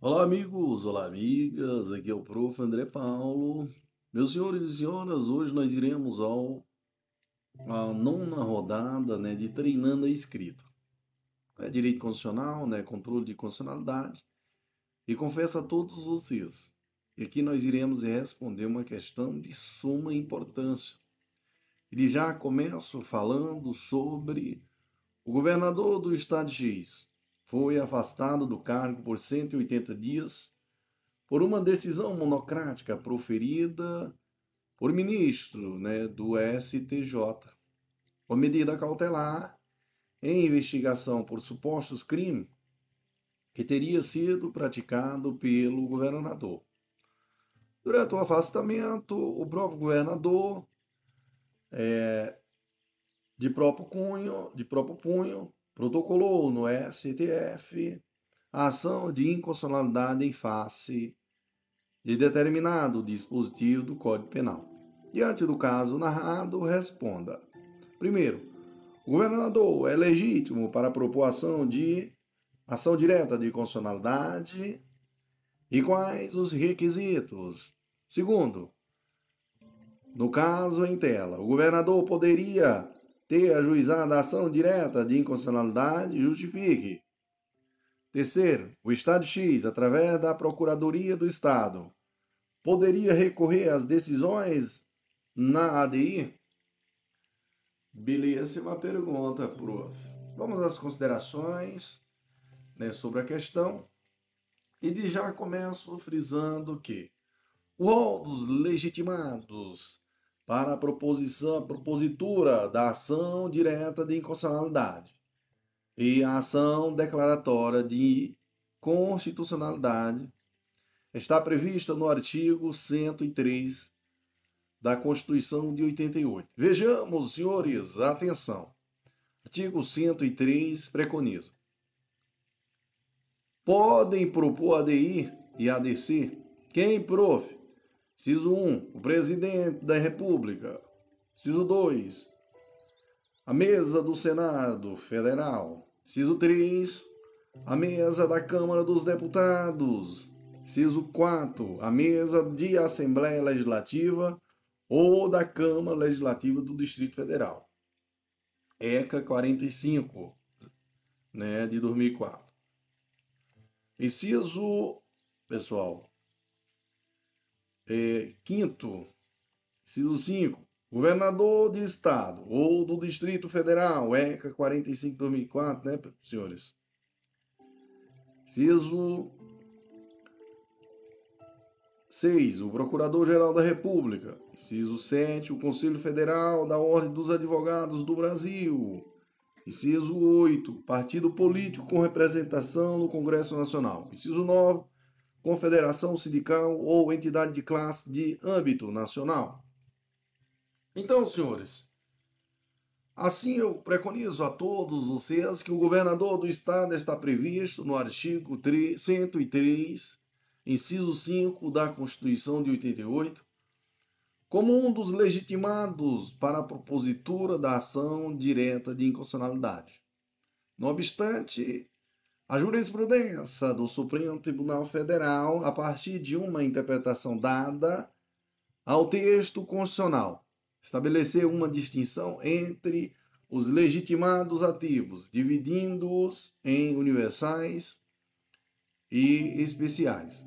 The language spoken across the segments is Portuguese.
Olá, amigos, olá, amigas. Aqui é o Prof. André Paulo. Meus senhores e senhoras, hoje nós iremos ao a nona rodada, né, de treinando a escrita. É direito constitucional, né, controle de constitucionalidade. E confesso a todos vocês, que aqui nós iremos responder uma questão de suma importância. E já começo falando sobre o governador do estado X, foi afastado do cargo por 180 dias por uma decisão monocrática proferida por ministro né, do STJ. Com medida cautelar em investigação por supostos crimes que teria sido praticado pelo governador. Durante o afastamento, o próprio governador, é, de próprio de próprio punho, protocolou no STF a ação de inconstitucionalidade em face de determinado dispositivo do Código Penal. Diante do caso narrado, responda. Primeiro, o governador é legítimo para propor ação de ação direta de constitucionalidade e quais os requisitos. Segundo, no caso em tela, o governador poderia ter ajuizado a ação direta de inconstitucionalidade justifique. Terceiro, o Estado X, através da Procuradoria do Estado, poderia recorrer às decisões na ADI? Belíssima pergunta, prof. Vamos às considerações né, sobre a questão. E de já começo frisando que o rol dos legitimados para a proposição, a propositura da ação direta de inconstitucionalidade e a ação declaratória de constitucionalidade está prevista no artigo 103 da Constituição de 88. Vejamos, senhores, atenção. Artigo 103 preconiza. Podem propor ADI e ADC quem, prof, Ciso 1, o presidente da República. Ciso 2, a mesa do Senado Federal. Ciso 3, a mesa da Câmara dos Deputados. Ciso 4, a mesa de Assembleia Legislativa ou da Câmara Legislativa do Distrito Federal. ECA 45, né, de 2004. Inciso, pessoal, é, quinto, inciso 5, governador de estado ou do Distrito Federal, ECA 45-2004, né, senhores? Inciso 6, o Procurador-Geral da República. Inciso 7, o Conselho Federal da Ordem dos Advogados do Brasil. Inciso 8, partido político com representação no Congresso Nacional. Inciso 9, confederação sindical ou entidade de classe de âmbito nacional. Então, senhores, assim eu preconizo a todos vocês que o governador do estado está previsto no artigo 103, inciso 5 da Constituição de 88, como um dos legitimados para a propositura da ação direta de inconstitucionalidade. Não obstante, a jurisprudência do Supremo Tribunal Federal, a partir de uma interpretação dada ao texto constitucional, estabeleceu uma distinção entre os legitimados ativos, dividindo-os em universais e especiais.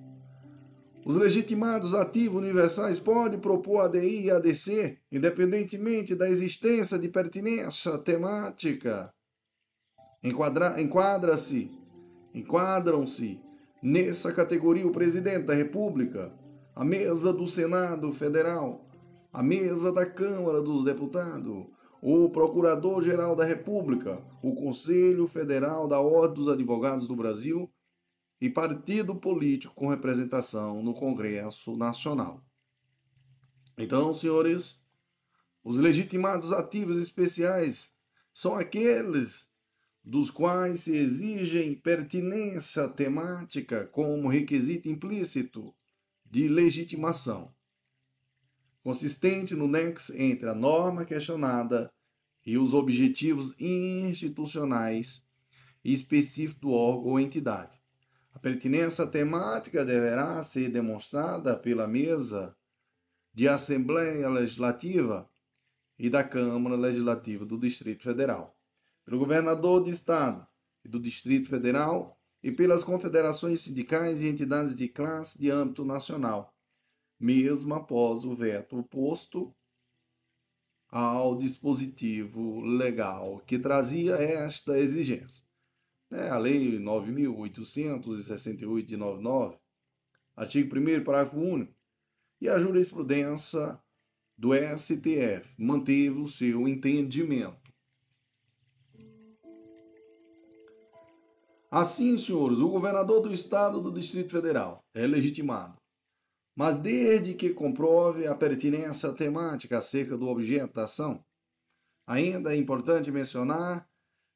Os legitimados ativos universais podem propor ADI e ADC, independentemente da existência de pertinência temática. Enquadra-se Enquadram-se nessa categoria o presidente da República, a mesa do Senado Federal, a mesa da Câmara dos Deputados, o Procurador-Geral da República, o Conselho Federal da Ordem dos Advogados do Brasil e partido político com representação no Congresso Nacional. Então, senhores, os legitimados ativos especiais são aqueles dos quais se exigem pertinência temática como requisito implícito de legitimação, consistente no nexo entre a norma questionada e os objetivos institucionais específicos do órgão ou entidade, A pertinência temática deverá ser demonstrada pela mesa de Assembleia Legislativa e da Câmara Legislativa do Distrito Federal, pelo governador de Estado e do Distrito Federal e pelas confederações sindicais e entidades de classe de âmbito nacional, mesmo após o veto posto ao dispositivo legal que trazia esta exigência. É, a Lei 9.868 de 99, artigo 1 parágrafo único, e a jurisprudência do STF manteve o seu entendimento. Assim, senhores, o governador do Estado do Distrito Federal é legitimado, mas desde que comprove a pertinência temática acerca do objeto da ação. Ainda é importante mencionar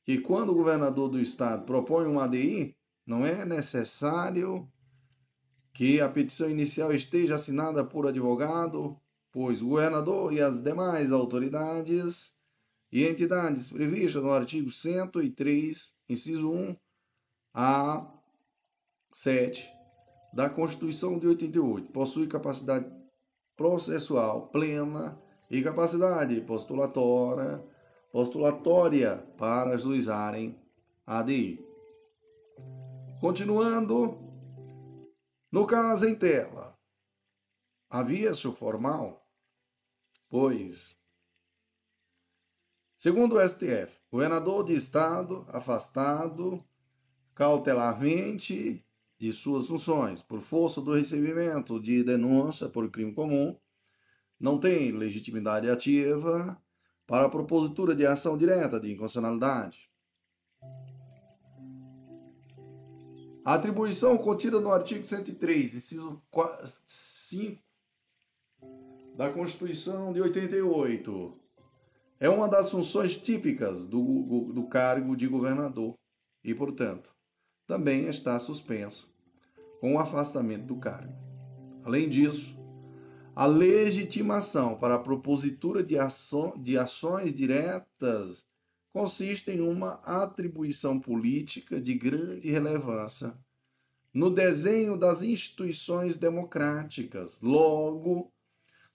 que quando o governador do Estado propõe um ADI, não é necessário que a petição inicial esteja assinada por advogado, pois o governador e as demais autoridades e entidades previstas no artigo 103, inciso 1 a 7 da Constituição de 88 possui capacidade processual plena e capacidade postulatória, postulatória para ajuizarem a ADI. Continuando, no caso em tela, havia-se o formal, pois, segundo o STF, governador de estado afastado cautelarmente de suas funções, por força do recebimento de denúncia por crime comum, não tem legitimidade ativa para a propositura de ação direta de inconstitucionalidade. A atribuição contida no artigo 103, inciso 5 da Constituição de 88 é uma das funções típicas do, do cargo de governador e, portanto, também está suspensa, com o afastamento do cargo. Além disso, a legitimação para a propositura de, ação, de ações diretas consiste em uma atribuição política de grande relevância no desenho das instituições democráticas. Logo,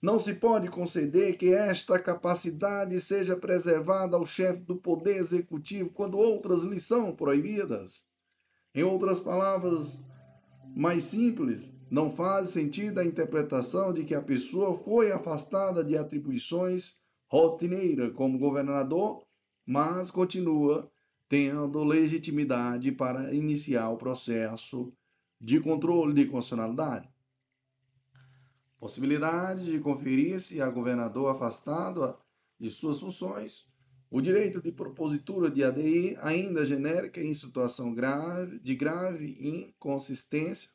não se pode conceder que esta capacidade seja preservada ao chefe do poder executivo quando outras lhe são proibidas. Em outras palavras mais simples, não faz sentido a interpretação de que a pessoa foi afastada de atribuições rotineiras como governador, mas continua tendo legitimidade para iniciar o processo de controle de constitucionalidade. Possibilidade de conferir-se a governador afastado de suas funções o direito de propositura de ADI, ainda genérica em situação grave, de grave inconsistência.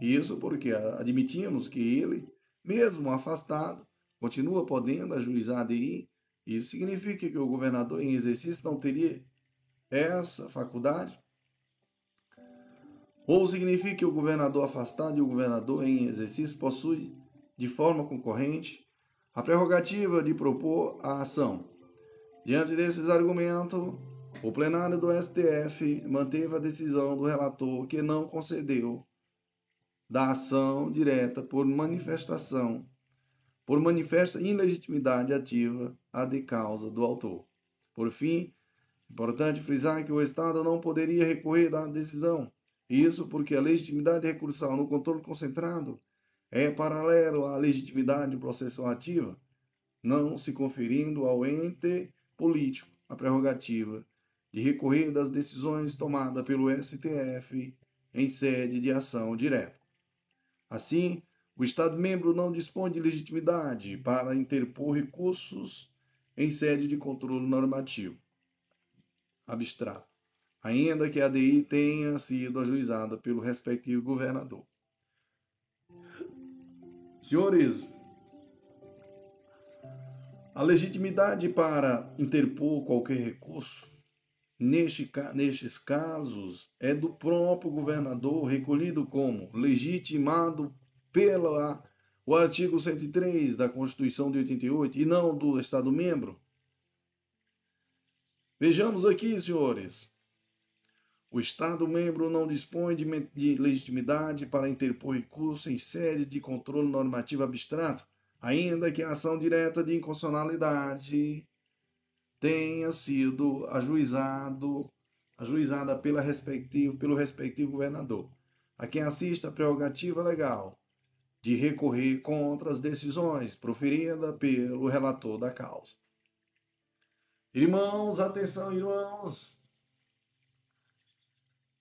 Isso porque admitimos que ele, mesmo afastado, continua podendo ajuizar ADI. Isso significa que o governador em exercício não teria essa faculdade? Ou significa que o governador afastado e o governador em exercício possuem, de forma concorrente, a prerrogativa de propor a ação, Diante desses argumentos, o plenário do STF manteve a decisão do relator que não concedeu da ação direta por manifestação, por manifesta ilegitimidade ativa a de causa do autor. Por fim, importante frisar que o Estado não poderia recorrer da decisão, isso porque a legitimidade recursal no controle concentrado é paralelo à legitimidade processual ativa, não se conferindo ao ente político a prerrogativa de recorrer das decisões tomadas pelo STF em sede de ação direta. Assim, o Estado-membro não dispõe de legitimidade para interpor recursos em sede de controle normativo abstrato, ainda que a ADI tenha sido ajuizada pelo respectivo governador. Senhores, a legitimidade para interpor qualquer recurso, neste, nestes casos, é do próprio governador, recolhido como legitimado pela o artigo 103 da Constituição de 88 e não do Estado-membro. Vejamos aqui, senhores. O Estado-membro não dispõe de legitimidade para interpor recurso em sede de controle normativo abstrato, ainda que a ação direta de inconstitucionalidade tenha sido ajuizado, ajuizada pela respectivo, pelo respectivo governador, a quem assista a prerrogativa legal de recorrer contra as decisões proferidas pelo relator da causa. Irmãos, atenção, irmãos!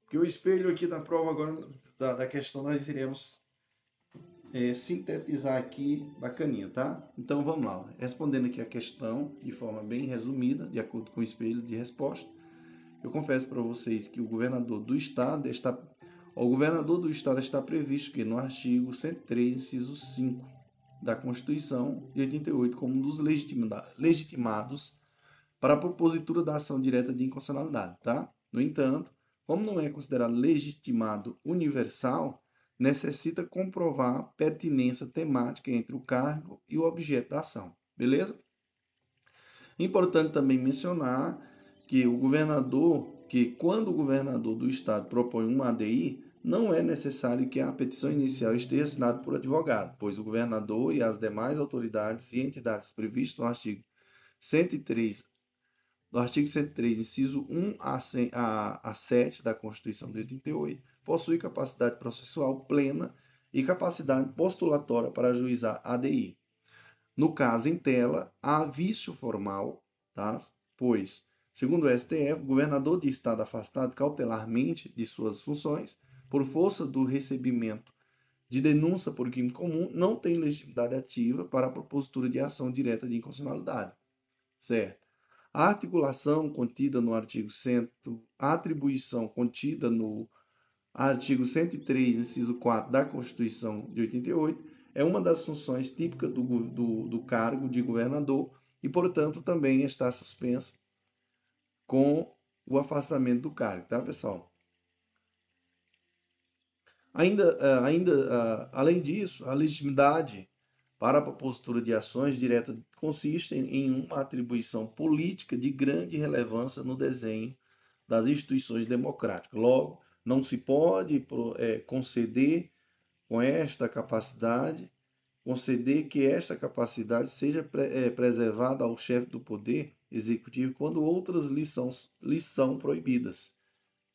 que o espelho aqui da prova agora da, da questão nós iremos é, sintetizar aqui bacaninha, tá? Então vamos lá, respondendo aqui a questão de forma bem resumida, de acordo com o espelho de resposta. Eu confesso para vocês que o governador do estado está o governador do estado está previsto que no artigo 103, inciso 5 da Constituição de 88 como um dos legitimados para a propositura da ação direta de inconstitucionalidade, tá? No entanto, como não é considerado legitimado universal, necessita comprovar pertinência temática entre o cargo e o objeto da ação. Beleza? Importante também mencionar que o governador, que quando o governador do estado propõe uma ADI, não é necessário que a petição inicial esteja assinada por advogado, pois o governador e as demais autoridades e entidades previstas no artigo 103 do artigo 103, inciso 1 a, 7 da Constituição de 88, possui capacidade processual plena e capacidade postulatória para ajuizar ADI. No caso em tela, há vício formal, tá? pois, segundo o STF, o governador de estado afastado cautelarmente de suas funções, por força do recebimento de denúncia por crime comum, não tem legitimidade ativa para a propositura de ação direta de inconstitucionalidade. Certo? A articulação contida no artigo 100, a atribuição contida no artigo 103, inciso 4 da Constituição de 88, é uma das funções típicas do, do, do cargo de governador e, portanto, também está suspensa com o afastamento do cargo, tá, pessoal? Ainda, eh, ainda eh, além disso, a legitimidade para a propositura de ações diretas consiste em uma atribuição política de grande relevância no desenho das instituições democráticas. Logo, não se pode é, conceder com esta capacidade, conceder que esta capacidade seja é, preservada ao chefe do poder executivo quando outras lhe são, lhe são proibidas.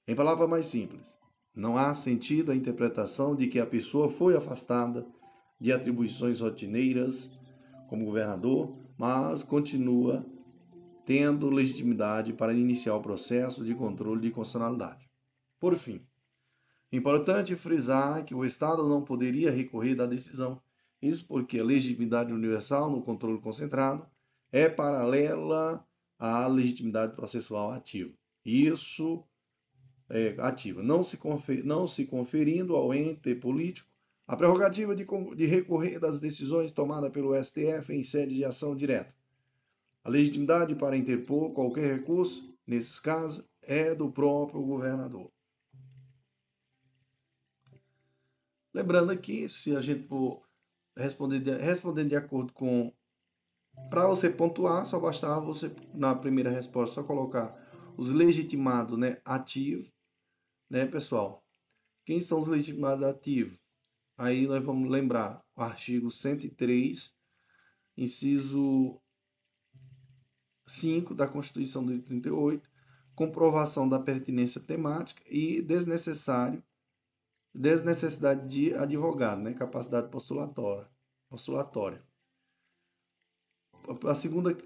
Em palavras mais simples, não há sentido a interpretação de que a pessoa foi afastada de atribuições rotineiras como governador, mas continua tendo legitimidade para iniciar o processo de controle de constitucionalidade. Por fim, importante frisar que o Estado não poderia recorrer da decisão, isso porque a legitimidade universal no controle concentrado é paralela à legitimidade processual ativa. Isso é ativa, não se, confer, não se conferindo ao ente político a prerrogativa de, de recorrer das decisões tomadas pelo STF em sede de ação direta. A legitimidade para interpor qualquer recurso, nesses casos, é do próprio governador. Lembrando aqui, se a gente for responder de, respondendo de acordo com. Para você pontuar, só bastava você, na primeira resposta, só colocar os legitimados né, ativos, né, pessoal? Quem são os legitimados ativos? Aí nós vamos lembrar o artigo 103, inciso 5 da Constituição de 38, comprovação da pertinência temática e desnecessário desnecessidade de advogado, né? capacidade postulatória. postulatória. A segunda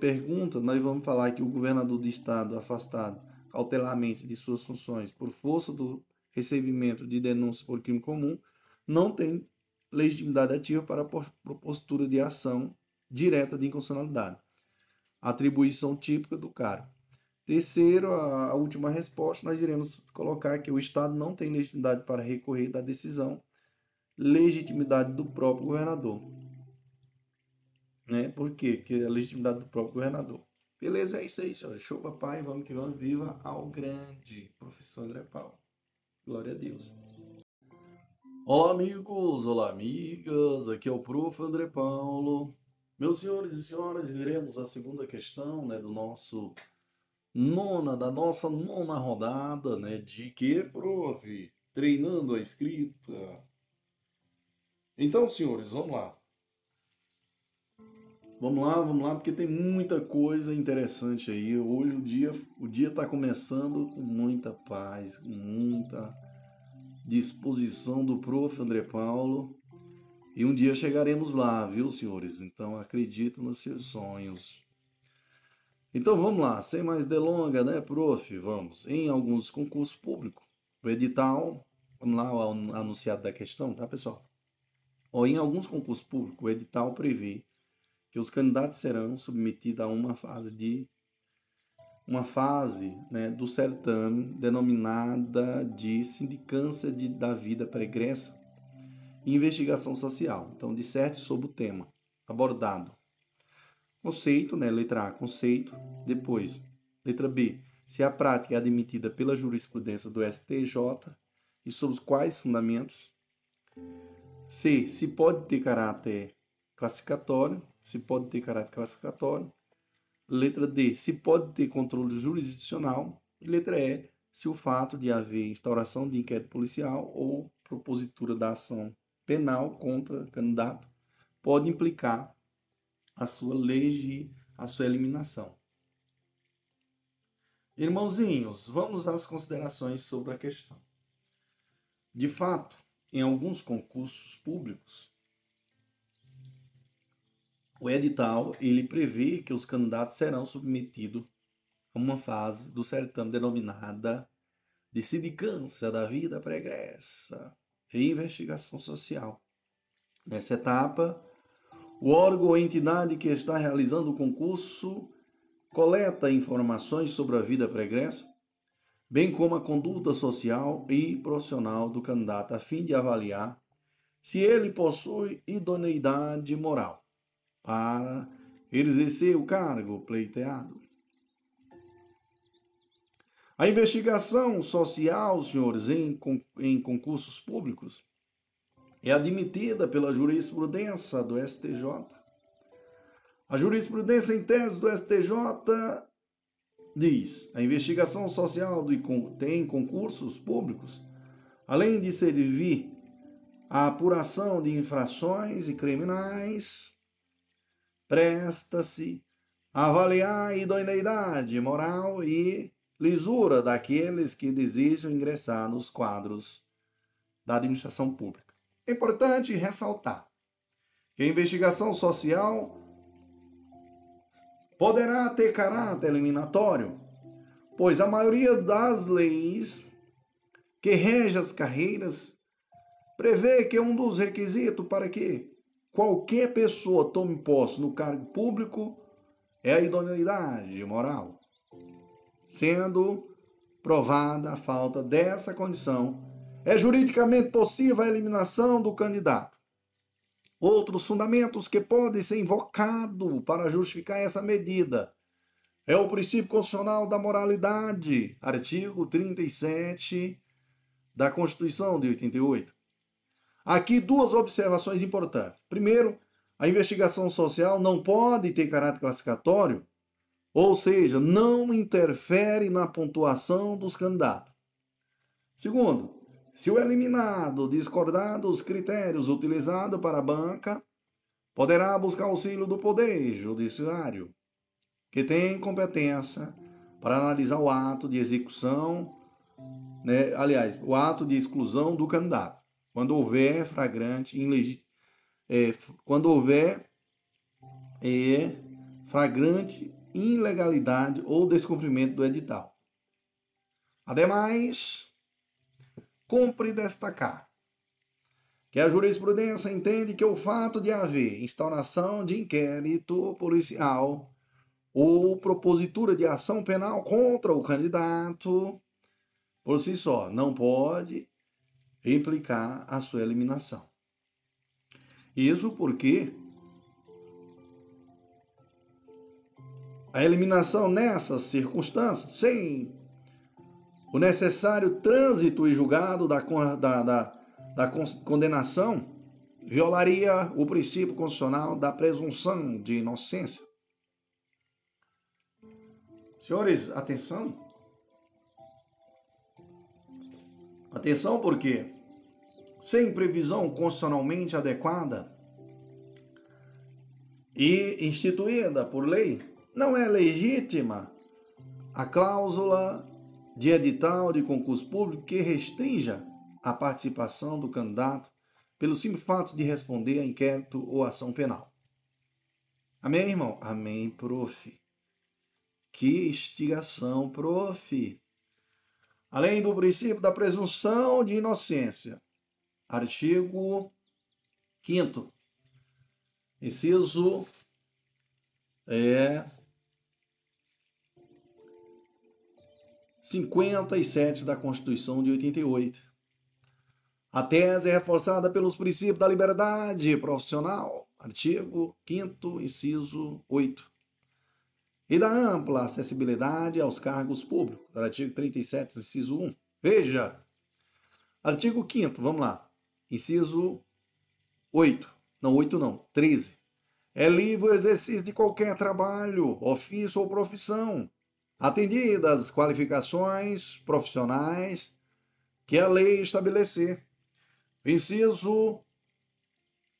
pergunta, nós vamos falar que o governador do estado afastado cautelarmente de suas funções por força do recebimento de denúncia por crime comum não tem legitimidade ativa para a postura de ação direta de inconstitucionalidade. Atribuição típica do cargo. Terceiro, a, última resposta, nós iremos colocar que o Estado não tem legitimidade para recorrer da decisão, legitimidade do próprio governador. Né? Por quê? Porque é a legitimidade do próprio governador. Beleza, é isso aí, senhor. Show, papai. Vamos que vamos. Viva ao grande professor André Paulo. Glória a Deus. Olá, amigos, olá, amigas. Aqui é o Prof. André Paulo. Meus senhores e senhoras, iremos à segunda questão né, do nosso nona, da nossa nona rodada, né? De que, prof? Treinando a escrita. Então, senhores, vamos lá. Vamos lá, vamos lá, porque tem muita coisa interessante aí. Hoje o dia o dia está começando com muita paz, com muita disposição do prof. André Paulo. E um dia chegaremos lá, viu, senhores? Então acredito nos seus sonhos. Então vamos lá, sem mais delonga, né, prof? Vamos. Em alguns concursos públicos, o edital, vamos lá, o anunciado da questão, tá, pessoal? Ou em alguns concursos públicos, o edital prevê que os candidatos serão submetidos a uma fase de uma fase né, do certame denominada de sindicância de, da vida pregressa e investigação social. Então, disserte sobre o tema abordado. Conceito, né, letra A, conceito. Depois, letra B, se a prática é admitida pela jurisprudência do STJ e sobre quais fundamentos. C, se pode ter caráter classificatório se pode ter caráter classificatório. Letra D, se pode ter controle jurisdicional. E letra E, se o fato de haver instauração de inquérito policial ou propositura da ação penal contra candidato pode implicar a sua lei a sua eliminação. Irmãozinhos, vamos às considerações sobre a questão. De fato, em alguns concursos públicos, o edital ele prevê que os candidatos serão submetidos a uma fase do certame denominada de sindicância da vida pregressa e investigação social. Nessa etapa, o órgão ou entidade que está realizando o concurso coleta informações sobre a vida pregressa, bem como a conduta social e profissional do candidato, a fim de avaliar se ele possui idoneidade moral para exercer o cargo pleiteado. A investigação social, senhores, em, em concursos públicos é admitida pela jurisprudência do STJ. A jurisprudência em tese do STJ diz: a investigação social tem concursos públicos, além de servir à apuração de infrações e criminais, presta-se a avaliar a idoneidade moral e lisura daqueles que desejam ingressar nos quadros da administração pública. É importante ressaltar que a investigação social poderá ter caráter eliminatório, pois a maioria das leis que regem as carreiras prevê que um dos requisitos para que qualquer pessoa tome posse no cargo público é a idoneidade moral. Sendo provada a falta dessa condição, é juridicamente possível a eliminação do candidato. Outros fundamentos que podem ser invocados para justificar essa medida é o princípio constitucional da moralidade, artigo 37 da Constituição de 88. Aqui duas observações importantes. Primeiro, a investigação social não pode ter caráter classificatório, ou seja, não interfere na pontuação dos candidatos. Segundo, se o eliminado discordar dos critérios utilizados para a banca, poderá buscar auxílio do Poder Judiciário, que tem competência para analisar o ato de execução, né, aliás, o ato de exclusão do candidato quando houver flagrante é, quando houver é, flagrante ilegalidade ou descumprimento do edital. Ademais, cumpre destacar que a jurisprudência entende que o fato de haver instauração de inquérito policial ou propositura de ação penal contra o candidato por si só não pode implicar a sua eliminação. Isso porque a eliminação nessas circunstâncias, sem o necessário trânsito e julgado da, da, da, da condenação, violaria o princípio constitucional da presunção de inocência. Senhores, atenção. Atenção porque sem previsão constitucionalmente adequada e instituída por lei, não é legítima a cláusula de edital de concurso público que restrinja a participação do candidato pelo simples fato de responder a inquérito ou ação penal. Amém, irmão? Amém, prof. Que instigação, prof. Além do princípio da presunção de inocência. Artigo 5 Inciso é 57 da Constituição de 88. A tese é reforçada pelos princípios da liberdade profissional, artigo 5 inciso 8, e da ampla acessibilidade aos cargos públicos, artigo 37, inciso 1. Veja, artigo 5 vamos lá, inciso 8, não 8 não, 13. É livre o exercício de qualquer trabalho, ofício ou profissão, atendidas as qualificações profissionais que a lei estabelecer. Inciso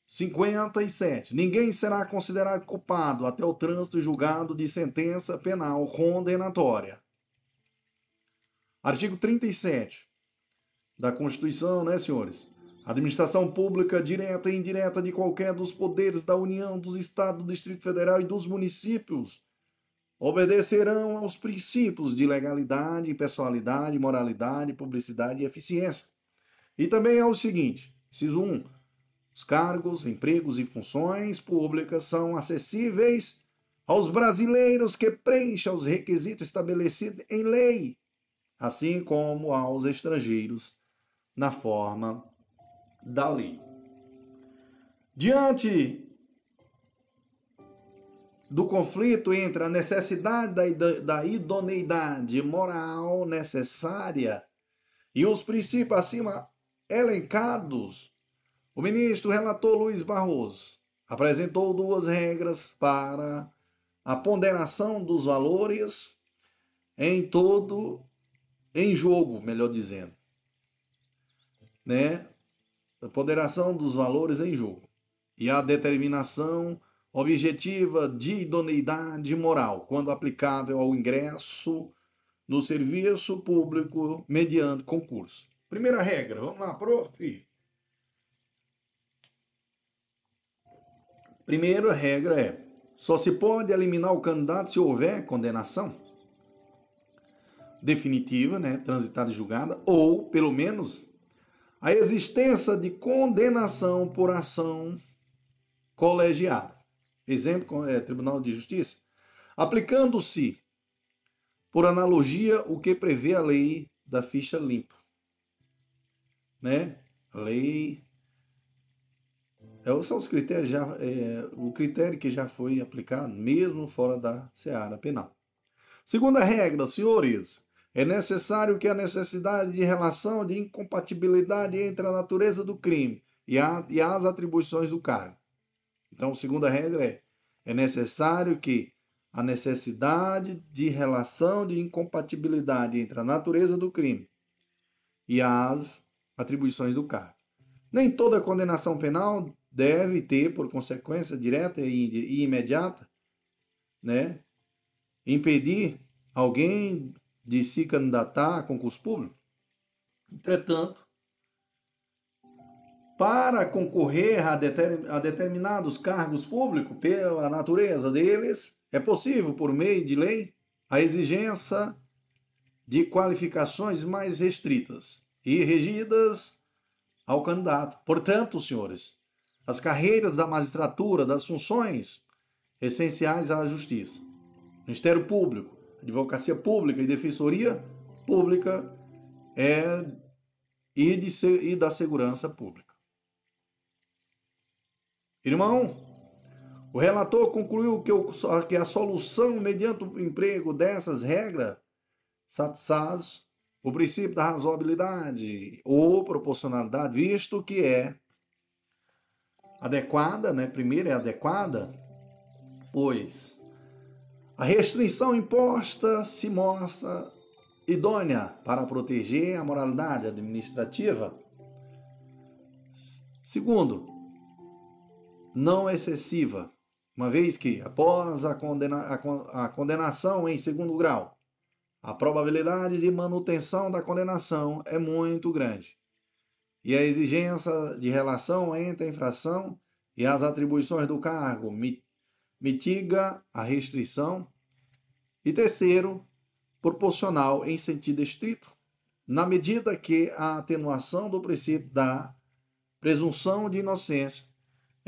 57. Ninguém será considerado culpado até o trânsito julgado de sentença penal condenatória. Artigo 37 da Constituição, né, senhores? Administração pública direta e indireta de qualquer dos poderes da União, dos Estados, do Distrito Federal e dos municípios obedecerão aos princípios de legalidade, pessoalidade, moralidade, publicidade e eficiência. E também ao seguinte, inciso 1, os cargos, empregos e funções públicas são acessíveis aos brasileiros que preencham os requisitos estabelecidos em lei, assim como aos estrangeiros na forma da lei. Diante do conflito entre a necessidade da idoneidade moral necessária e os princípios acima elencados, o ministro relator Luiz Barroso apresentou duas regras para a ponderação dos valores em todo em jogo, melhor dizendo, né? A ponderação dos valores em jogo e a determinação objetiva de idoneidade moral, quando aplicável ao ingresso no serviço público mediante concurso. Primeira regra, vamos lá, prof. Primeira regra é: só se pode eliminar o candidato se houver condenação definitiva, né, transitada e julgada, ou, pelo menos, a existência de condenação por ação colegiada. Exemplo, é, Tribunal de Justiça. Aplicando-se, por analogia, o que prevê a lei da ficha limpa. Né? A lei. É, são os critérios já. É, o critério que já foi aplicado, mesmo fora da seara penal. Segunda regra, senhores. É necessário que a necessidade de relação de incompatibilidade entre a natureza do crime e, a, e as atribuições do cargo então, a segunda regra é: é necessário que a necessidade de relação de incompatibilidade entre a natureza do crime e as atribuições do cargo. Nem toda condenação penal deve ter, por consequência direta e imediata, né, impedir alguém de se candidatar a concurso público. Entretanto, para concorrer a, a determinados cargos públicos, pela natureza deles, é possível, por meio de lei, a exigência de qualificações mais restritas e regidas ao candidato. Portanto, senhores, as carreiras da magistratura, das funções essenciais à justiça, Ministério Público, Advocacia Pública e Defensoria Pública é e, de, e da Segurança Pública. Irmão, o relator concluiu que, que a solução mediante o emprego dessas regras satisfaz o princípio da razoabilidade ou proporcionalidade, visto que é adequada, né? Primeiro é adequada, pois A restrição imposta se mostra idônea para proteger a moralidade administrativa. Segundo, não excessiva, uma vez que, após a, condena, a, condenação em segundo grau, a probabilidade de manutenção da condenação é muito grande. E a exigência de relação entre a infração e as atribuições do cargo mitiga a restrição. E terceiro, proporcional em sentido estrito, na medida que a atenuação do princípio da presunção de inocência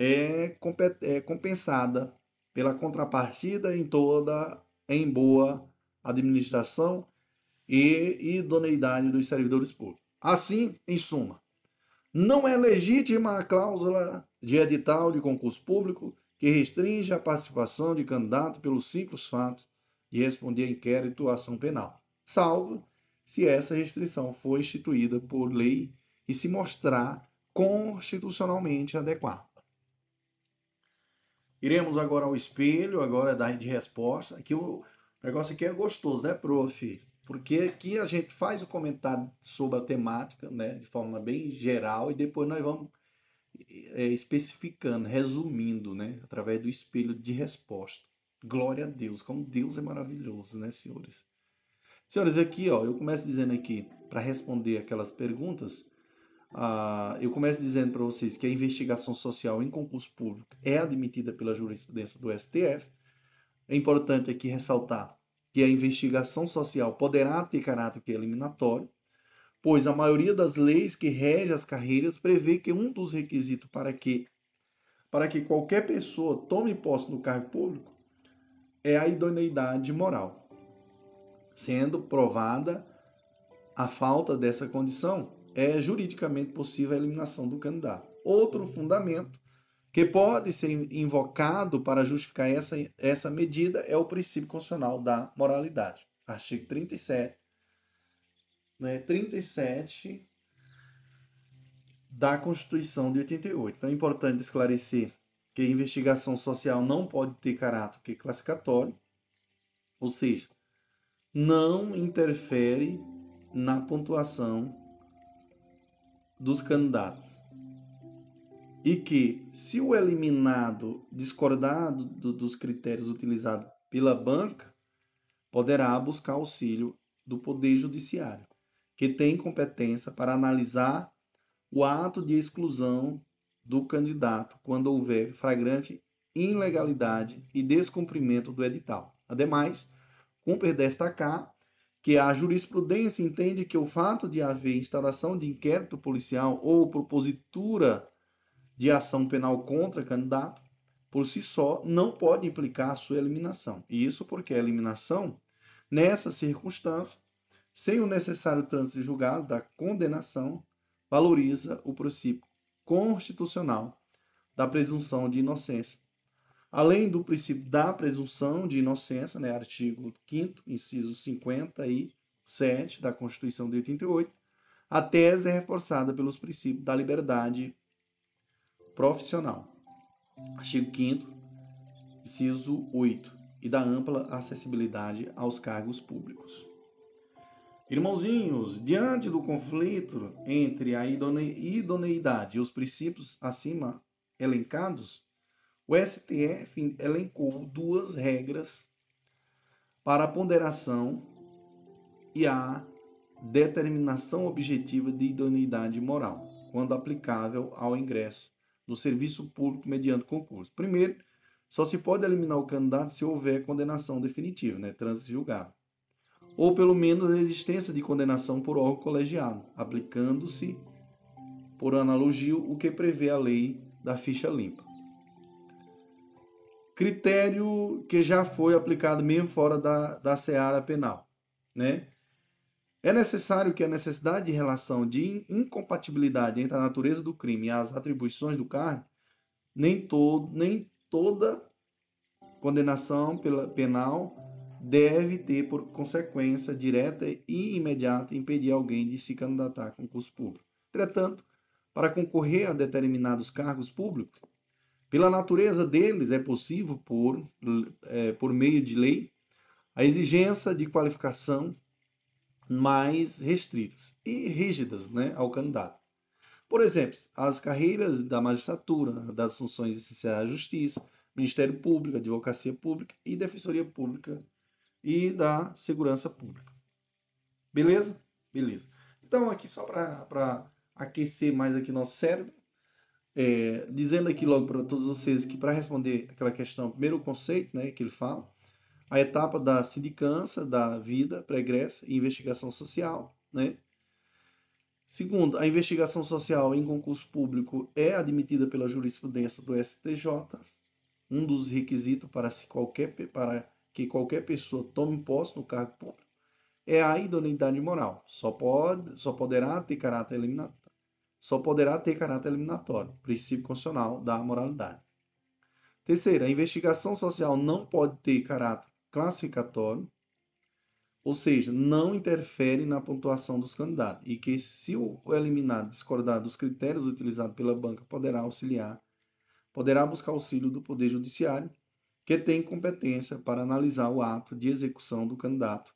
é, é compensada pela contrapartida em toda em boa administração e idoneidade dos servidores públicos. Assim, em suma, não é legítima a cláusula de edital de concurso público que restringe a participação de candidato pelos simples fatos de responder a inquérito ou ação penal, salvo se essa restrição for instituída por lei e se mostrar constitucionalmente adequada. Iremos agora ao espelho, agora dar de resposta. Aqui o negócio aqui é gostoso, né, prof? Porque aqui a gente faz o comentário sobre a temática, né, de forma bem geral, e depois nós vamos é, especificando, resumindo, né, através do espelho de resposta. Glória a Deus, como Deus é maravilhoso, né, senhores? Senhores, aqui, ó, eu começo dizendo aqui, para responder aquelas perguntas, ah, eu começo dizendo para vocês que a investigação social em concurso público é admitida pela jurisprudência do STF. É importante aqui ressaltar que a investigação social poderá ter caráter eliminatório, pois a maioria das leis que regem as carreiras prevê que um dos requisitos para que para que qualquer pessoa tome posse no cargo público é a idoneidade moral. Sendo provada a falta dessa condição, é juridicamente possível a eliminação do candidato. Outro fundamento que pode ser invocado para justificar essa, essa medida é o princípio constitucional da moralidade. Artigo 37, né, 37 da Constituição de 88. Então é importante esclarecer que a investigação social não pode ter caráter classificatório, ou seja, não interfere na pontuação dos candidatos. E que, se o eliminado discordar do, dos critérios utilizados pela banca, poderá buscar auxílio do Poder Judiciário, que tem competência para analisar o ato de exclusão do candidato quando houver flagrante ilegalidade e descumprimento do edital. Ademais, cumpre destacar que a jurisprudência entende que o fato de haver instauração de inquérito policial ou propositura de ação penal contra candidato, por si só, não pode implicar a sua eliminação. E isso porque a eliminação, nessa circunstância, sem o necessário trânsito julgado da condenação, valoriza o princípio constitucional da presunção de inocência, além do princípio da presunção de inocência, né, artigo 5 inciso 57 da Constituição de 88, a tese é reforçada pelos princípios da liberdade profissional, artigo 5 inciso 8, e da ampla acessibilidade aos cargos públicos. Irmãozinhos, diante do conflito entre a idoneidade e os princípios acima elencados, o STF elencou duas regras para a ponderação e a determinação objetiva de idoneidade moral, quando aplicável ao ingresso no serviço público mediante concurso. Primeiro, só se pode eliminar o candidato se houver condenação definitiva, né, trânsito julgado, ou pelo menos a existência de condenação por órgão colegiado, aplicando-se, por analogia, o que prevê a lei da ficha limpa critério que já foi aplicado mesmo fora da, da seara penal. Né? É necessário que a necessidade de relação de incompatibilidade entre a natureza do crime e as atribuições do cargo, nem, todo, nem toda condenação pela, penal deve ter por consequência direta e imediata impedir alguém de se candidatar a concurso público. Entretanto, para concorrer a determinados cargos públicos, pela natureza deles, é possível, por, é, por meio de lei, a exigência de qualificação mais restritas e rígidas né, ao candidato. Por exemplo, as carreiras da magistratura, das funções essenciais à justiça, Ministério Público, Advocacia Pública e Defensoria Pública e da Segurança Pública. Beleza? Beleza. Então, aqui só para aquecer mais aqui nosso cérebro, é, dizendo aqui logo para todos vocês que para responder aquela questão, primeiro o conceito né, que ele fala, a etapa da sindicância, da vida pregressa e investigação social, né? Segundo, a investigação social em concurso público é admitida pela jurisprudência do STJ. Um dos requisitos para, se qualquer, para que qualquer pessoa tome posse no cargo público é a idoneidade moral. Só, pode, só poderá ter caráter. Só poderá ter caráter eliminatório, princípio constitucional da moralidade. Terceiro, a investigação social não pode ter caráter classificatório, ou seja, não interfere na pontuação dos candidatos, e que, se o eliminado discordar dos critérios utilizados pela banca, poderá auxiliar, poderá buscar auxílio do Poder Judiciário, que tem competência para analisar o ato de execução do candidato,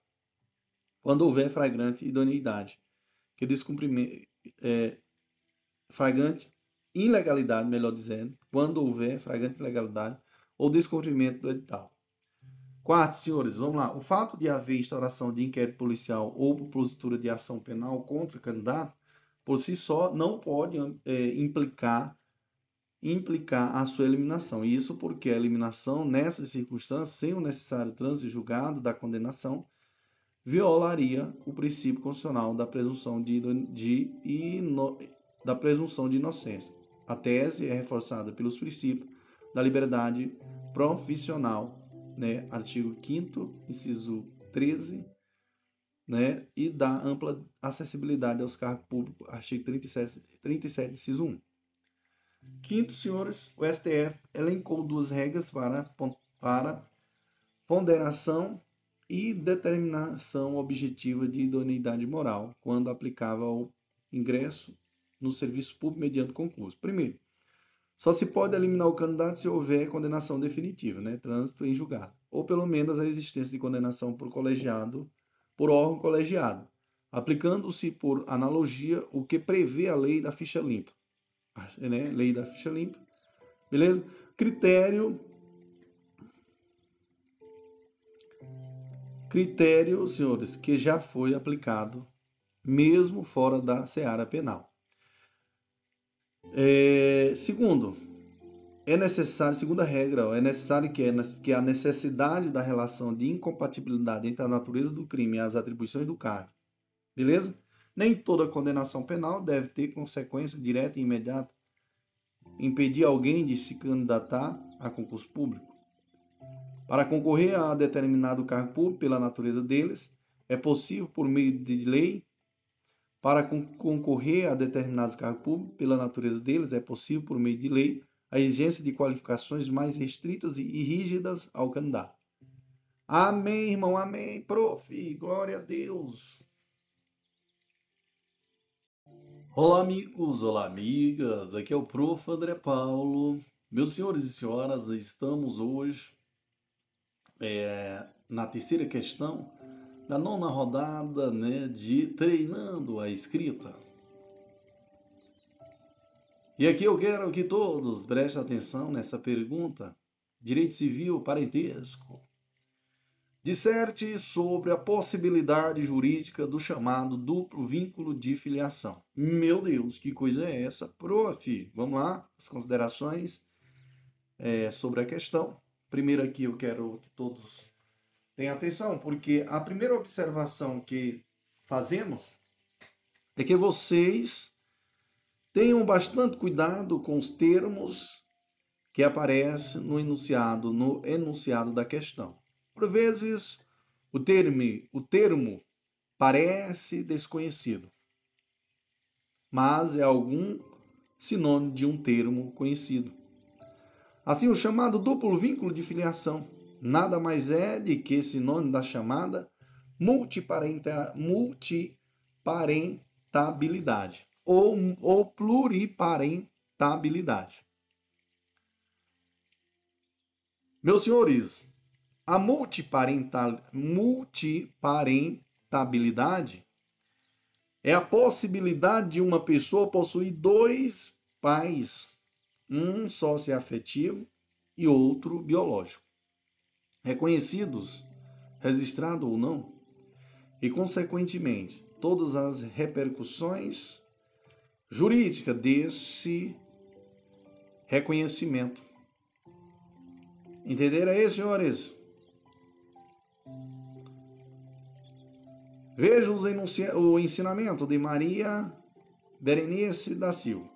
quando houver flagrante idoneidade, que descumprimento, é, flagrante ilegalidade, melhor dizendo, quando houver flagrante ilegalidade ou descumprimento do edital. Quarto, senhores, vamos lá. O fato de haver instauração de inquérito policial ou propositura de ação penal contra candidato, por si só, não pode é, implicar implicar a sua eliminação. Isso porque a eliminação, nessas circunstâncias, sem o necessário trânsito julgado da condenação, violaria o princípio constitucional da presunção de, de da presunção de inocência. A tese é reforçada pelos princípios da liberdade profissional né, artigo 5 inciso 13, né, e da ampla acessibilidade aos cargos públicos, artigo 37, 37 inciso 1. Quinto, senhores, o STF elencou duas regras para, para ponderação e determinação objetiva de idoneidade moral quando aplicava ao ingresso no serviço público mediante concurso. Primeiro, só se pode eliminar o candidato se houver condenação definitiva, né? trânsito em julgado, ou pelo menos a existência de condenação por colegiado, por órgão colegiado, aplicando-se por analogia o que prevê a lei da ficha limpa. Né? Lei da ficha limpa. Beleza? Critério. Critério, senhores, que já foi aplicado, mesmo fora da seara penal. É, segundo, é necessário, segunda regra, é necessário que, é, que a necessidade da relação de incompatibilidade entre a natureza do crime e as atribuições do cargo. Beleza? Nem toda condenação penal deve ter consequência direta e imediata impedir alguém de se candidatar a concurso público. Para concorrer a determinado cargo público pela natureza deles, é possível, por meio de lei, para concorrer a determinados cargos públicos, pela natureza deles, é possível, por meio de lei, a exigência de qualificações mais restritas e rígidas ao candidato. Amém, irmão, amém, prof. Glória a Deus. Olá, amigos, olá, amigas. Aqui é o prof. André Paulo. Meus senhores e senhoras, estamos hoje é, na terceira questão da nona rodada né, de treinando a escrita. E aqui eu quero que todos prestem atenção nessa pergunta. Direito civil, parentesco. Disserte sobre a possibilidade jurídica do chamado duplo vínculo de filiação. Meu Deus, que coisa é essa, prof? Vamos lá, as considerações é, sobre a questão. Primeiro aqui eu quero que todos Tenha atenção, porque a primeira observação que fazemos é que vocês tenham bastante cuidado com os termos que aparecem no enunciado, no enunciado da questão. Por vezes, o termo, o termo parece desconhecido, mas é algum sinônimo de um termo conhecido. Assim, o chamado duplo vínculo de filiação nada mais é de que sinônimo da chamada multiparentabilidade ou, ou pluriparentabilidade. Meus senhores, A multiparental, multiparentabilidade é a possibilidade de uma pessoa possuir dois pais, um socioafetivo e outro biológico, reconhecidos, registrado ou não, e consequentemente todas as repercussões jurídicas desse reconhecimento. Entenderam aí, senhores? Veja o ensinamento de Maria Berenice da Silva.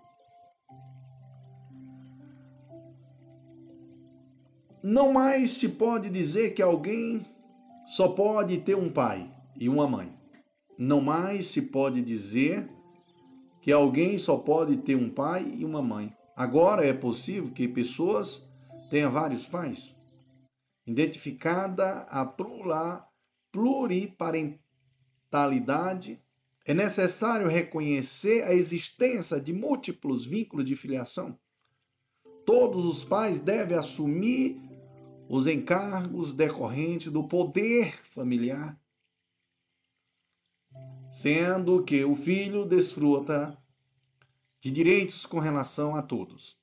Não mais se pode dizer que alguém só pode ter um pai e uma mãe. Não mais se pode dizer que alguém só pode ter um pai e uma mãe. Agora é possível que pessoas tenham vários pais. Identificada a pluriparentalidade talidade, é necessário reconhecer a existência de múltiplos vínculos de filiação. Todos os pais devem assumir os encargos decorrentes do poder familiar, sendo que o filho desfruta de direitos com relação a todos.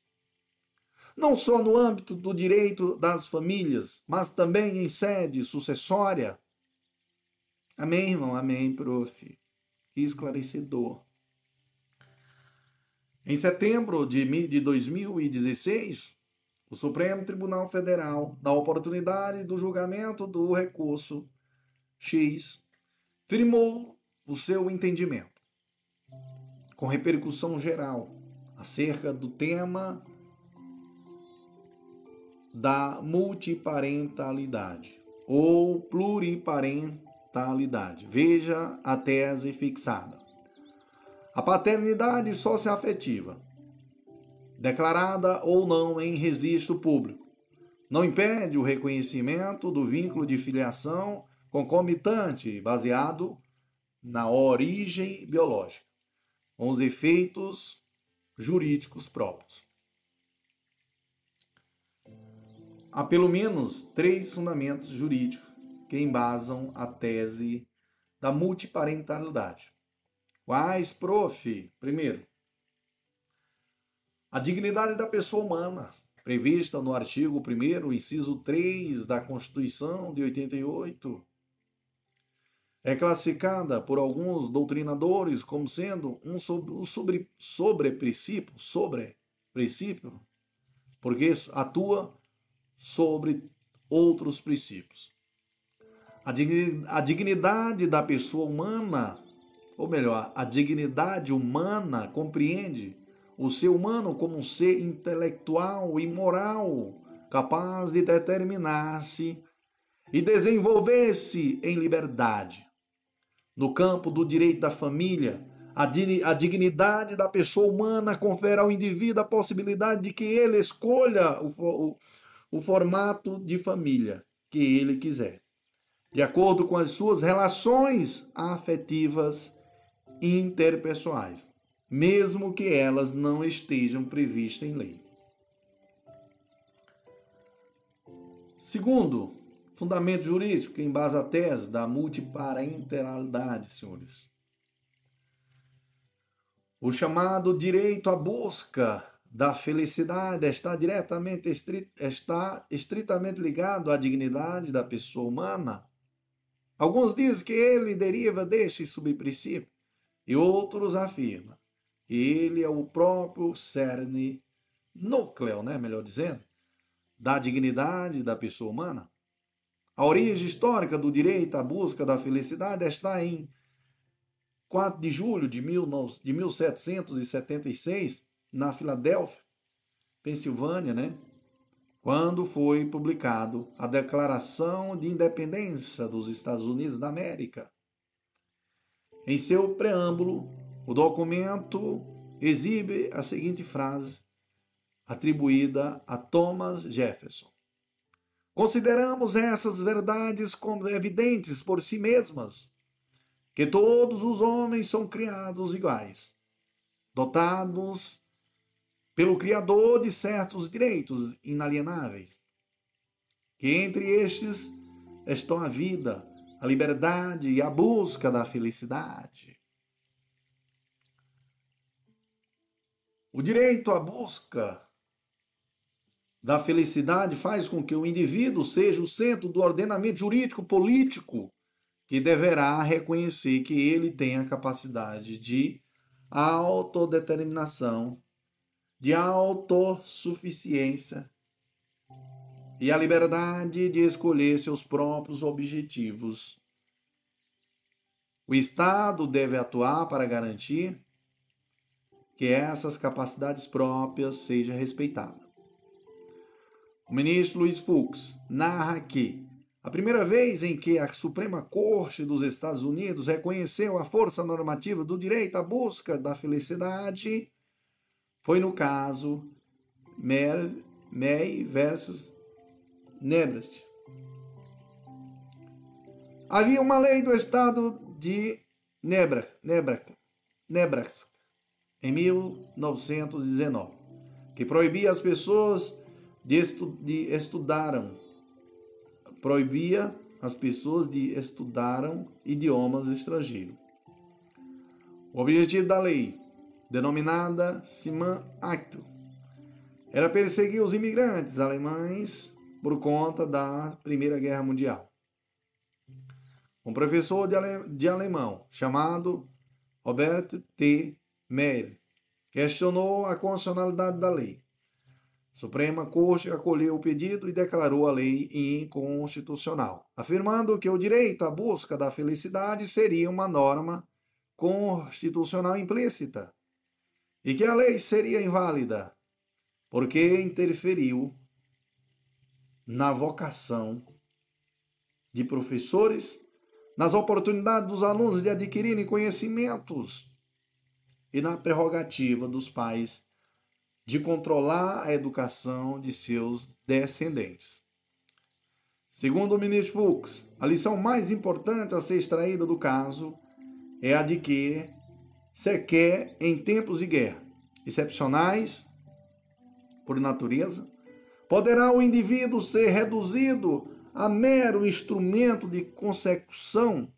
Não só no âmbito do direito das famílias, mas também em sede sucessória Amém, irmão? Amém, prof. Que esclarecedor. Em setembro de 2016, o Supremo Tribunal Federal, na oportunidade do julgamento do recurso X, firmou o seu entendimento, com repercussão geral, acerca do tema da multiparentalidade ou pluriparentalidade parentalidade. Veja a tese fixada. A paternidade socioafetiva, declarada ou não em registro público, não impede o reconhecimento do vínculo de filiação concomitante baseado na origem biológica, com os efeitos jurídicos próprios. Há pelo menos três fundamentos jurídicos que embasam a tese da multiparentalidade. Quais, prof? Primeiro, a dignidade da pessoa humana, prevista no artigo 1 inciso 3 da Constituição de 88, é classificada por alguns doutrinadores como sendo um sobre, sobre princípio, sobre princípio, porque atua sobre outros princípios. A dignidade da pessoa humana, ou melhor, a dignidade humana compreende o ser humano como um ser intelectual e moral, capaz de determinar-se e desenvolver-se em liberdade. No campo do direito da família, a dignidade da pessoa humana confere ao indivíduo a possibilidade de que ele escolha o, o, o formato de família que ele quiser de acordo com as suas relações afetivas interpessoais, mesmo que elas não estejam previstas em lei. Segundo, fundamento jurídico que embasa a tese da multiparentalidade, senhores. O chamado direito à busca da felicidade está diretamente está estritamente ligado à dignidade da pessoa humana Alguns dizem que ele deriva deste subprincípio, e outros afirmam ele é o próprio cerne núcleo, né, melhor dizendo, da dignidade da pessoa humana. A origem histórica do direito à busca da felicidade está em 4 de julho de 1776, na Filadélfia, Pensilvânia, né? quando foi publicado a Declaração de Independência dos Estados Unidos da América. Em seu preâmbulo, o documento exibe a seguinte frase, atribuída a Thomas Jefferson: Consideramos essas verdades como evidentes por si mesmas, que todos os homens são criados iguais, dotados pelo Criador de certos direitos inalienáveis. que entre estes estão a vida, a liberdade e a busca da felicidade. O direito à busca da felicidade faz com que o indivíduo seja o centro do ordenamento jurídico político, que deverá reconhecer que ele tem a capacidade de autodeterminação, de autossuficiência e a liberdade de escolher seus próprios objetivos. O Estado deve atuar para garantir que essas capacidades próprias sejam respeitadas. O ministro Luiz Fux narra que a primeira vez em que a Suprema Corte dos Estados Unidos reconheceu a força normativa do direito à busca da felicidade foi no caso May versus Nebraska. Havia uma lei do estado de Nebraska, Nebraska, Nebraska em 1919 que proibia as pessoas de, estu de proibia as pessoas de estudaram idiomas estrangeiros. O objetivo da lei, denominada Siman Act, era perseguir os imigrantes alemães por conta da Primeira Guerra Mundial. Um professor de, ale de alemão chamado Robert T. Meyer questionou a constitucionalidade da lei. A Suprema Corte acolheu o pedido e declarou a lei inconstitucional, afirmando que o direito à busca da felicidade seria uma norma constitucional implícita e que a lei seria inválida porque interferiu na vocação de professores, nas oportunidades dos alunos de adquirirem conhecimentos e na prerrogativa dos pais de controlar a educação de seus descendentes. Segundo o ministro Fux, a lição mais importante a ser extraída do caso é a de que, sequer em tempos de guerra, excepcionais por natureza, Poderá o indivíduo ser reduzido a mero instrumento de consecução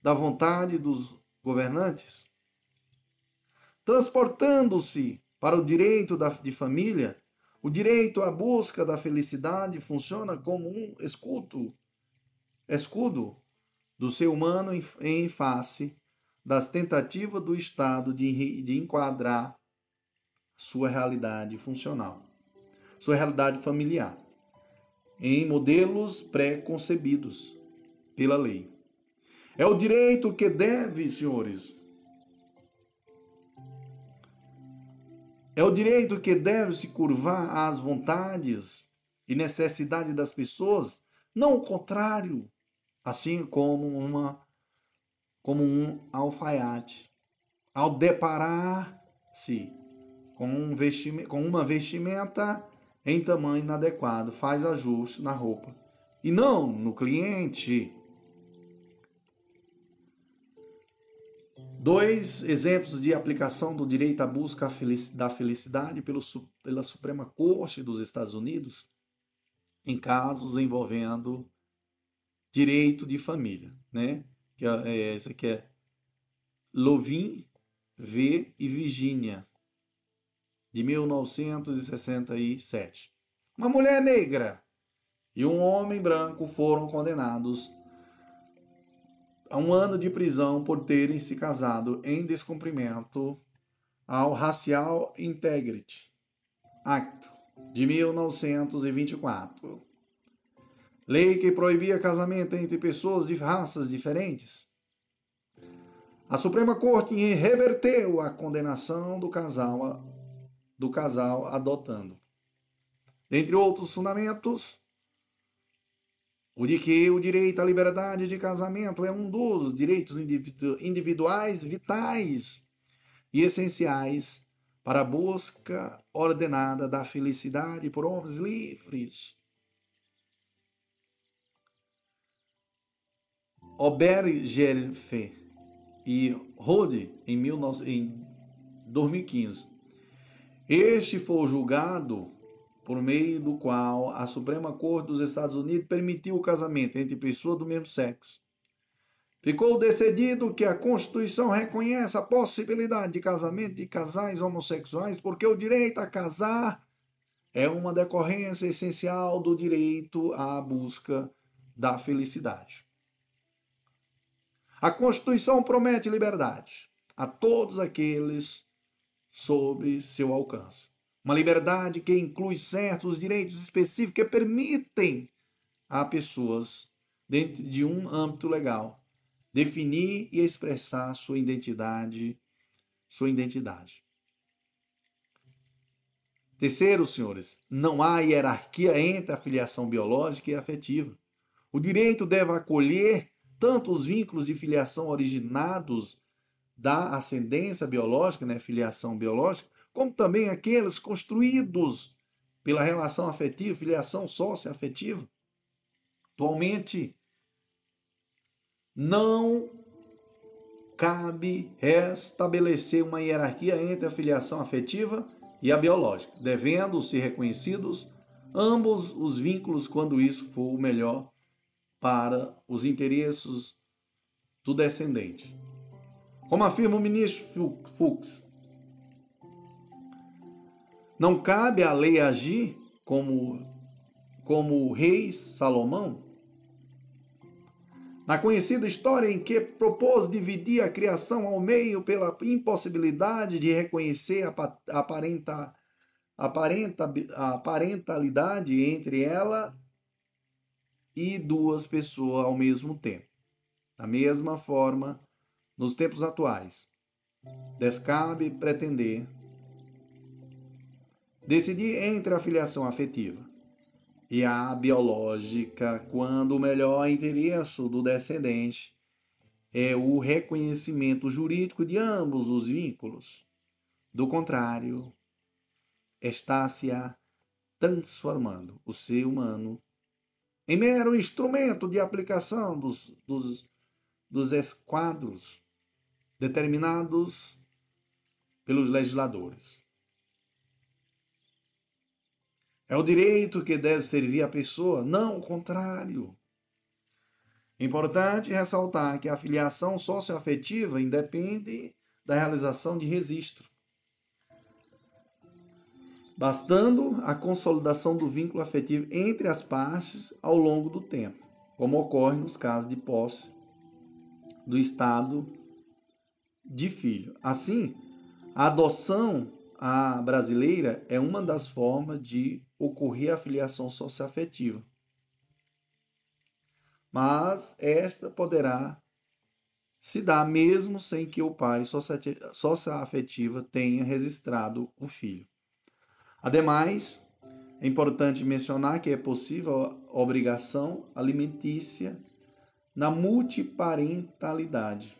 da vontade dos governantes? Transportando-se para o direito da, de família, o direito à busca da felicidade funciona como um escudo, escudo do ser humano em, em face das tentativas do Estado de, de enquadrar sua realidade funcional sua realidade familiar, em modelos pré-concebidos pela lei. É o direito que deve, senhores, é o direito que deve se curvar às vontades e necessidades das pessoas, não o contrário, assim como uma como um alfaiate ao deparar-se com, um com uma vestimenta em tamanho inadequado, faz ajuste na roupa e não no cliente. Dois exemplos de aplicação do direito à busca da felicidade pela Suprema Corte dos Estados Unidos em casos envolvendo direito de família, né? Que é, é esse aqui é Lovin V e Virginia de 1967. Uma mulher negra e um homem branco foram condenados a um ano de prisão por terem se casado em descumprimento ao Racial Integrity Act de 1924. Lei que proibia casamento entre pessoas de raças diferentes. A Suprema Corte reverteu a condenação do casal do casal adotando. Dentre outros fundamentos, o de que o direito à liberdade de casamento é um dos direitos individuais vitais e essenciais para a busca ordenada da felicidade por homens livres. Obergerfe e Rode, em, 19, em 2015, este foi julgado por meio do qual a Suprema Corte dos Estados Unidos permitiu o casamento entre pessoas do mesmo sexo. Ficou decidido que a Constituição reconhece a possibilidade de casamento de casais homossexuais porque o direito a casar é uma decorrência essencial do direito à busca da felicidade. A Constituição promete liberdade a todos aqueles sob seu alcance. Uma liberdade que inclui certos direitos específicos que permitem a pessoas, dentro de um âmbito legal, definir e expressar sua identidade, sua identidade. Terceiro, senhores, não há hierarquia entre a filiação biológica e afetiva. O direito deve acolher tanto os vínculos de filiação originados da ascendência biológica, né, filiação biológica, como também aqueles construídos pela relação afetiva, filiação socioafetiva. Atualmente, não cabe estabelecer uma hierarquia entre a filiação afetiva e a biológica, devendo ser reconhecidos ambos os vínculos quando isso for o melhor para os interesses do descendente. Como afirma o ministro Fux, não cabe à lei agir como, como o rei Salomão, na conhecida história em que propôs dividir a criação ao meio pela impossibilidade de reconhecer a, aparenta, aparenta, a parentalidade entre ela e duas pessoas ao mesmo tempo. Da mesma forma, nos tempos atuais, descabe pretender decidir entre a filiação afetiva e a biológica, quando o melhor interesse do descendente é o reconhecimento jurídico de ambos os vínculos. Do contrário, está-se a transformando o ser humano em mero instrumento de aplicação dos, dos, dos esquadros determinados pelos legisladores. É o direito que deve servir a pessoa, não o contrário. Importante ressaltar que a filiação socioafetiva independe da realização de registro, bastando a consolidação do vínculo afetivo entre as partes ao longo do tempo, como ocorre nos casos de posse do Estado de filho. Assim, a adoção a brasileira é uma das formas de ocorrer a filiação socioafetiva. Mas esta poderá se dar mesmo sem que o pai socioafetiva tenha registrado o filho. Ademais, é importante mencionar que é possível a obrigação alimentícia na multiparentalidade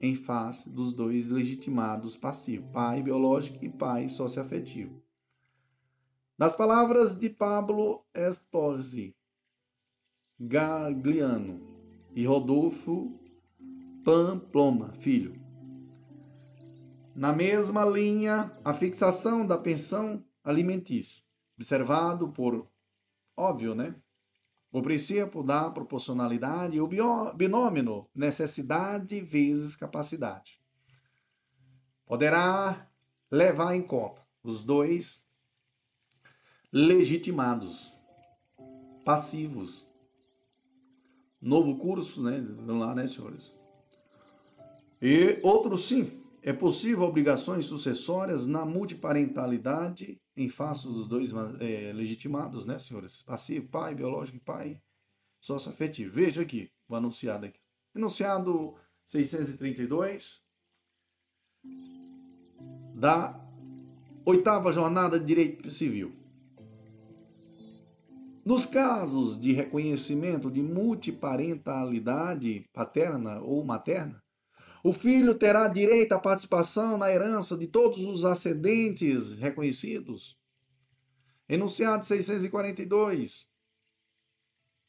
em face dos dois legitimados passivos, pai biológico e pai socioafetivo. Nas palavras de Pablo Estorzi, Gagliano e Rodolfo Pamplona, filho. Na mesma linha, a fixação da pensão alimentícia, observado por, óbvio, né? O princípio da proporcionalidade e o binômio necessidade vezes capacidade. Poderá levar em conta os dois legitimados, passivos. Novo curso, né? Vamos lá, né, senhores? E outro sim, é possível obrigações sucessórias na multiparentalidade em face dos dois é, legitimados, né, senhores? Passivo, pai, biológico e pai sócio afetivo. Veja aqui, o anunciado aqui. Enunciado 632 da oitava jornada de direito civil. Nos casos de reconhecimento de multiparentalidade paterna ou materna, o filho terá direito à participação na herança de todos os ascendentes reconhecidos. Enunciado 642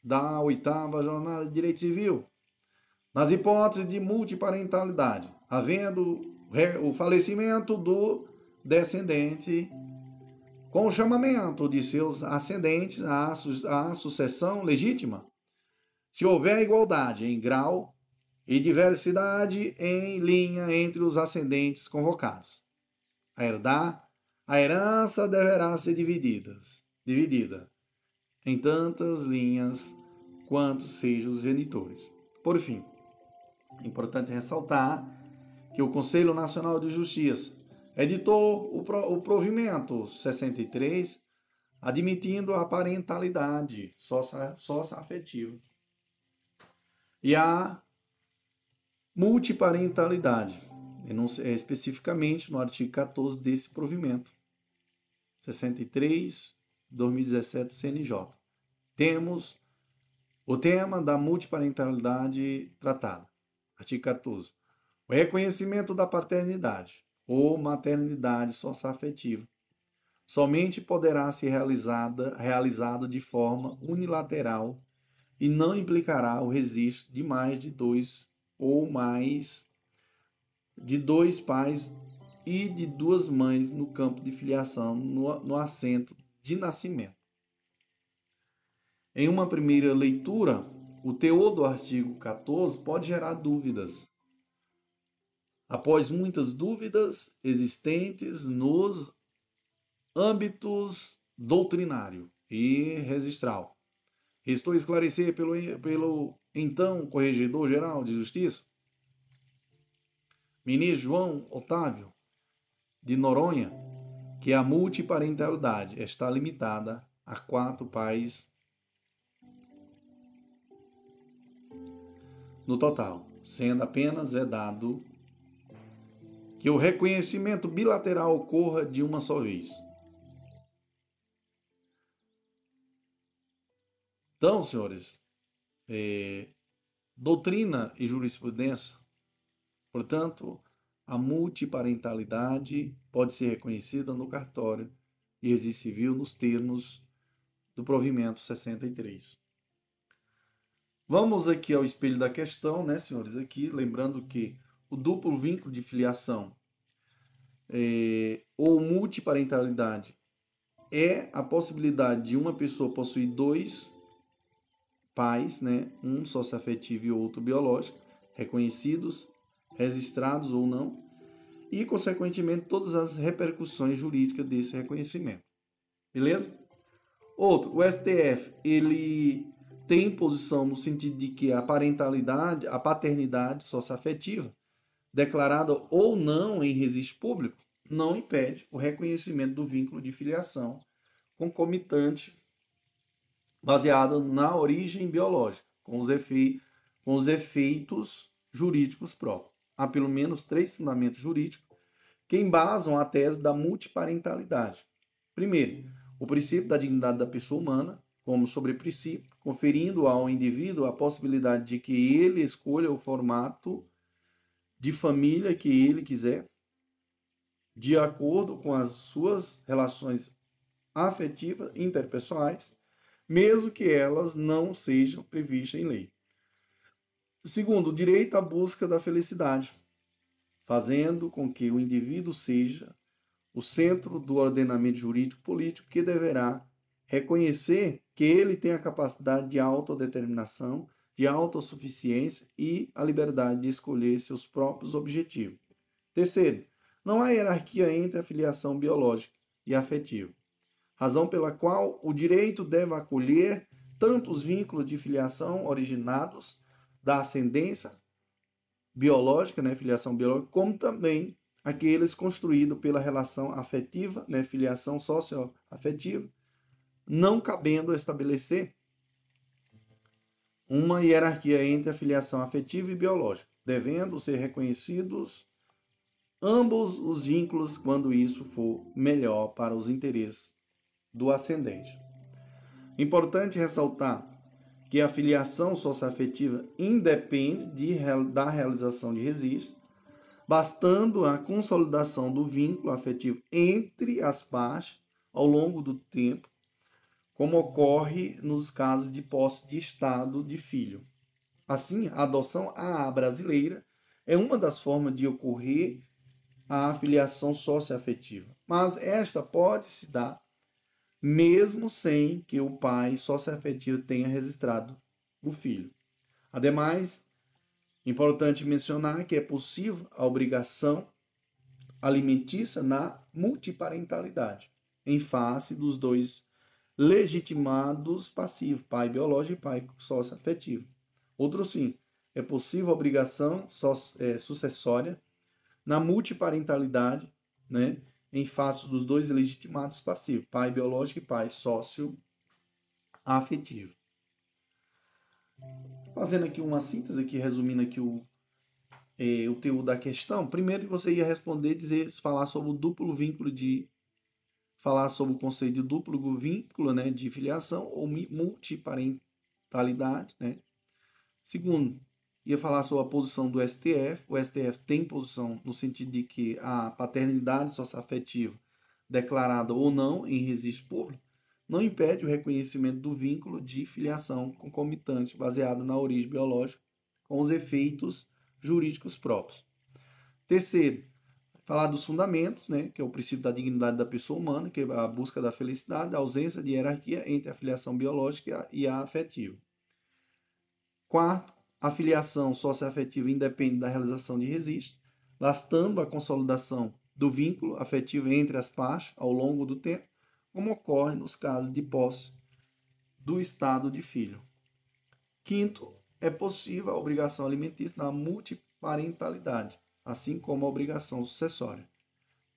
da oitava jornada de direito civil. Nas hipóteses de multiparentalidade, havendo o falecimento do descendente, com o chamamento de seus ascendentes à, su à sucessão legítima, se houver igualdade em grau e diversidade em linha entre os ascendentes convocados. A herdar, a herança deverá ser dividida, dividida em tantas linhas quanto sejam os genitores. Por fim, é importante ressaltar que o Conselho Nacional de Justiça editou o provimento 63, admitindo a parentalidade sócio-afetiva e a multiparentalidade, especificamente no artigo 14 desse provimento 63, 2017 CNJ. Temos o tema da multiparentalidade tratada. Artigo 14. O reconhecimento da paternidade ou maternidade socioafetiva somente poderá ser realizada, realizado de forma unilateral e não implicará o registro de mais de dois ou mais de dois pais e de duas mães no campo de filiação no, no assento de nascimento. Em uma primeira leitura, o teor do artigo 14 pode gerar dúvidas após muitas dúvidas existentes nos âmbitos doutrinário e registral. Estou esclarecer pelo, pelo então Corregedor-Geral de Justiça, ministro João Otávio de Noronha, que a multiparentalidade está limitada a quatro pais no total, sendo apenas vedado que o reconhecimento bilateral ocorra de uma só vez. Então, senhores, é, doutrina e jurisprudência, portanto, a multiparentalidade pode ser reconhecida no cartório e existe civil nos termos do provimento 63. Vamos aqui ao espelho da questão, né, senhores? Aqui, lembrando que o duplo vínculo de filiação é, ou multiparentalidade é a possibilidade de uma pessoa possuir dois pais, né, um socioafetivo e outro biológico, reconhecidos, registrados ou não, e consequentemente todas as repercussões jurídicas desse reconhecimento. Beleza? Outro, o STF, ele tem posição no sentido de que a parentalidade, a paternidade socioafetiva declarada ou não em registro público, não impede o reconhecimento do vínculo de filiação concomitante baseado na origem biológica, com os, com os efeitos jurídicos próprios. Há pelo menos três fundamentos jurídicos que embasam a tese da multiparentalidade. Primeiro, o princípio da dignidade da pessoa humana, como sobre princípio, conferindo ao indivíduo a possibilidade de que ele escolha o formato de família que ele quiser, de acordo com as suas relações afetivas interpessoais, mesmo que elas não sejam previstas em lei. Segundo, o direito à busca da felicidade, fazendo com que o indivíduo seja o centro do ordenamento jurídico político que deverá reconhecer que ele tem a capacidade de autodeterminação de autossuficiência e a liberdade de escolher seus próprios objetivos. Terceiro, não há hierarquia entre a filiação biológica e afetiva, razão pela qual o direito deve acolher tanto os vínculos de filiação originados da ascendência biológica, né, filiação biológica, como também aqueles construídos pela relação afetiva, né, filiação socioafetiva, não cabendo estabelecer uma hierarquia entre a filiação afetiva e biológica, devendo ser reconhecidos ambos os vínculos quando isso for melhor para os interesses do ascendente. Importante ressaltar que a filiação socioafetiva independe de, da realização de registro, bastando a consolidação do vínculo afetivo entre as partes ao longo do tempo como ocorre nos casos de posse de estado de filho. Assim, a adoção à brasileira é uma das formas de ocorrer a filiação socioafetiva, mas esta pode se dar mesmo sem que o pai sócio-afetivo tenha registrado o filho. Ademais, importante mencionar que é possível a obrigação alimentícia na multiparentalidade, em face dos dois legitimados passivos, pai biológico e pai sócio-afetivo. Outro sim, é possível obrigação é, sucessória na multiparentalidade, né, em face dos dois legitimados passivos, pai biológico e pai sócio afetivo. Fazendo aqui uma síntese, aqui, resumindo aqui o, é, o teor da questão, primeiro você ia responder, dizer, falar sobre o duplo vínculo de falar sobre o conceito de duplo vínculo, né, de filiação ou multiparentalidade, né? Segundo, ia falar sobre a posição do STF. O STF tem posição no sentido de que a paternidade socioafetiva, declarada ou não em registro público, não impede o reconhecimento do vínculo de filiação concomitante baseado na origem biológica com os efeitos jurídicos próprios. Terceiro, falar dos fundamentos, né, que é o princípio da dignidade da pessoa humana, que é a busca da felicidade, a ausência de hierarquia entre a filiação biológica e a afetiva. Quarto, a filiação socioafetiva independe da realização de registro, bastando a consolidação do vínculo afetivo entre as partes ao longo do tempo, como ocorre nos casos de posse do estado de filho. Quinto, é possível a obrigação alimentícia na multiparentalidade, assim como a obrigação sucessória.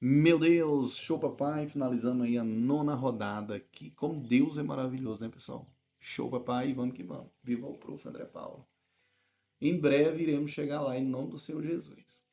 Meu Deus, show papai, finalizando aí a nona rodada, que como Deus é maravilhoso, né, pessoal? Show papai, vamos que vamos. Viva o prof. André Paulo. Em breve iremos chegar lá em nome do Senhor Jesus.